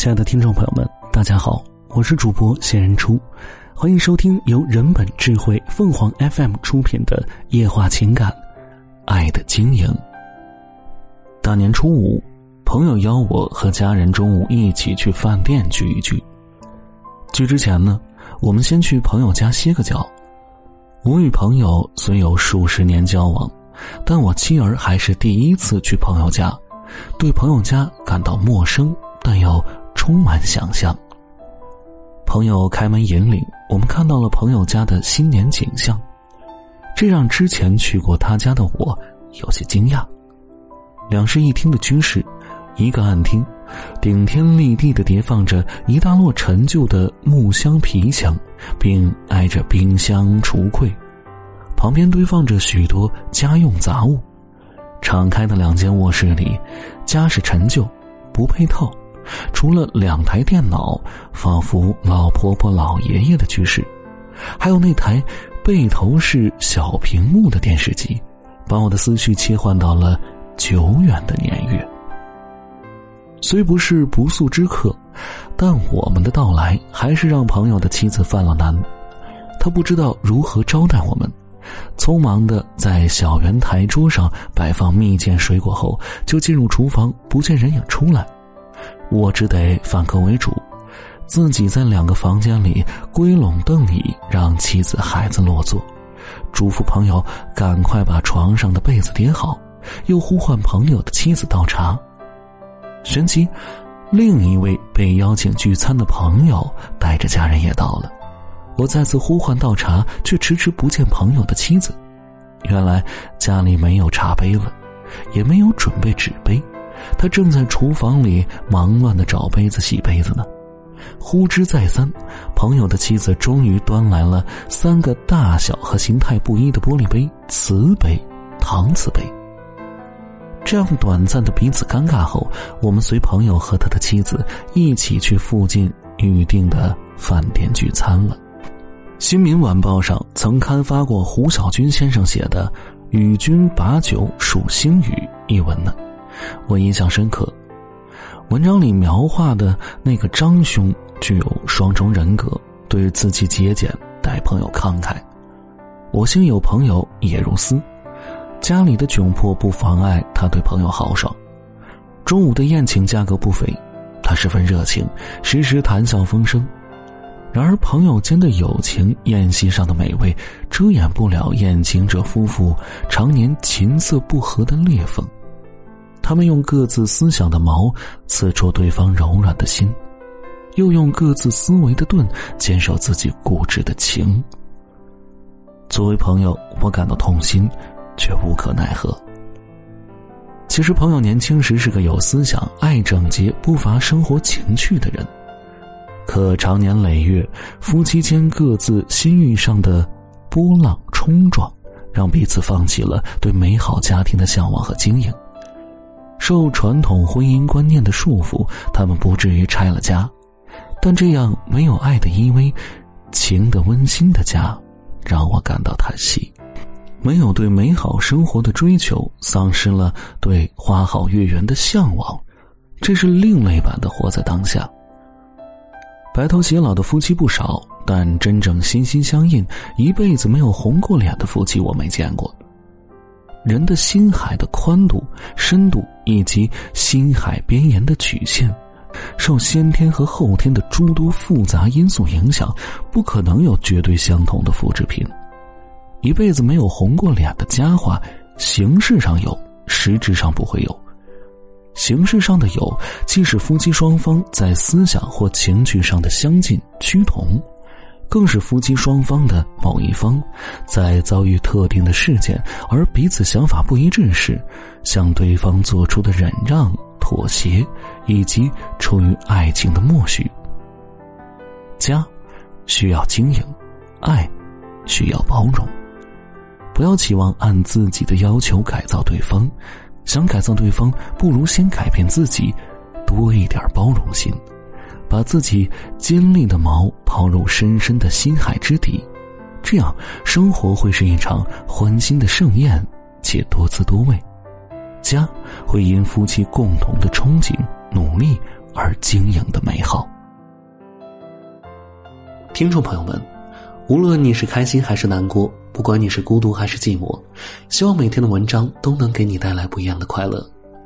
亲爱的听众朋友们，大家好，我是主播仙人初，欢迎收听由人本智慧凤凰 FM 出品的《夜话情感》，爱的经营。大年初五，朋友邀我和家人中午一起去饭店聚一聚。聚之前呢，我们先去朋友家歇个脚。我与朋友虽有数十年交往，但我妻儿还是第一次去朋友家，对朋友家感到陌生，但又。充满想象。朋友开门引领，我们看到了朋友家的新年景象，这让之前去过他家的我有些惊讶。两室一厅的居室，一个暗厅，顶天立地的叠放着一大摞陈旧的木箱皮箱，并挨着冰箱、橱柜，旁边堆放着许多家用杂物。敞开的两间卧室里，家是陈旧，不配套。除了两台电脑，仿佛老婆婆、老爷爷的居室，还有那台背头式小屏幕的电视机，把我的思绪切换到了久远的年月。虽不是不速之客，但我们的到来还是让朋友的妻子犯了难。他不知道如何招待我们，匆忙的在小圆台桌上摆放蜜饯水果后，就进入厨房，不见人影出来。我只得反客为主，自己在两个房间里归拢凳椅，让妻子孩子落座，嘱咐朋友赶快把床上的被子叠好，又呼唤朋友的妻子倒茶。旋即，另一位被邀请聚餐的朋友带着家人也到了。我再次呼唤倒茶，却迟迟不见朋友的妻子。原来家里没有茶杯了，也没有准备纸杯。他正在厨房里忙乱的找杯子、洗杯子呢。呼之再三，朋友的妻子终于端来了三个大小和形态不一的玻璃杯、瓷杯、搪瓷杯。这样短暂的彼此尴尬后，我们随朋友和他的妻子一起去附近预定的饭店聚餐了。《新民晚报》上曾刊发过胡小军先生写的《与君把酒数星雨》一文呢。我印象深刻，文章里描画的那个张兄具有双重人格，对自己节俭，待朋友慷慨。我幸有朋友也如斯，家里的窘迫不妨碍他对朋友豪爽。中午的宴请价格不菲，他十分热情，时时谈笑风生。然而朋友间的友情，宴席上的美味，遮掩不了宴请者夫妇常年琴瑟不和的裂缝。他们用各自思想的矛刺戳对方柔软的心，又用各自思维的盾坚守自己固执的情。作为朋友，我感到痛心，却无可奈何。其实，朋友年轻时是个有思想、爱整洁、不乏生活情趣的人，可长年累月，夫妻间各自心欲上的波浪冲撞，让彼此放弃了对美好家庭的向往和经营。受传统婚姻观念的束缚，他们不至于拆了家，但这样没有爱的依偎、情的温馨的家，让我感到叹息。没有对美好生活的追求，丧失了对花好月圆的向往，这是另类版的活在当下。白头偕老的夫妻不少，但真正心心相印、一辈子没有红过脸的夫妻，我没见过。人的心海的宽度、深度以及心海边沿的曲线，受先天和后天的诸多复杂因素影响，不可能有绝对相同的复制品。一辈子没有红过脸的佳话，形式上有，实质上不会有。形式上的有，既是夫妻双方在思想或情趣上的相近趋同。更是夫妻双方的某一方，在遭遇特定的事件而彼此想法不一致时，向对方做出的忍让、妥协，以及出于爱情的默许。家需要经营，爱需要包容。不要期望按自己的要求改造对方，想改造对方，不如先改变自己，多一点包容心。把自己尖利的矛抛入深深的心海之底，这样生活会是一场欢欣的盛宴，且多姿多味。家会因夫妻共同的憧憬、努力而经营的美好。听众朋友们，无论你是开心还是难过，不管你是孤独还是寂寞，希望每天的文章都能给你带来不一样的快乐。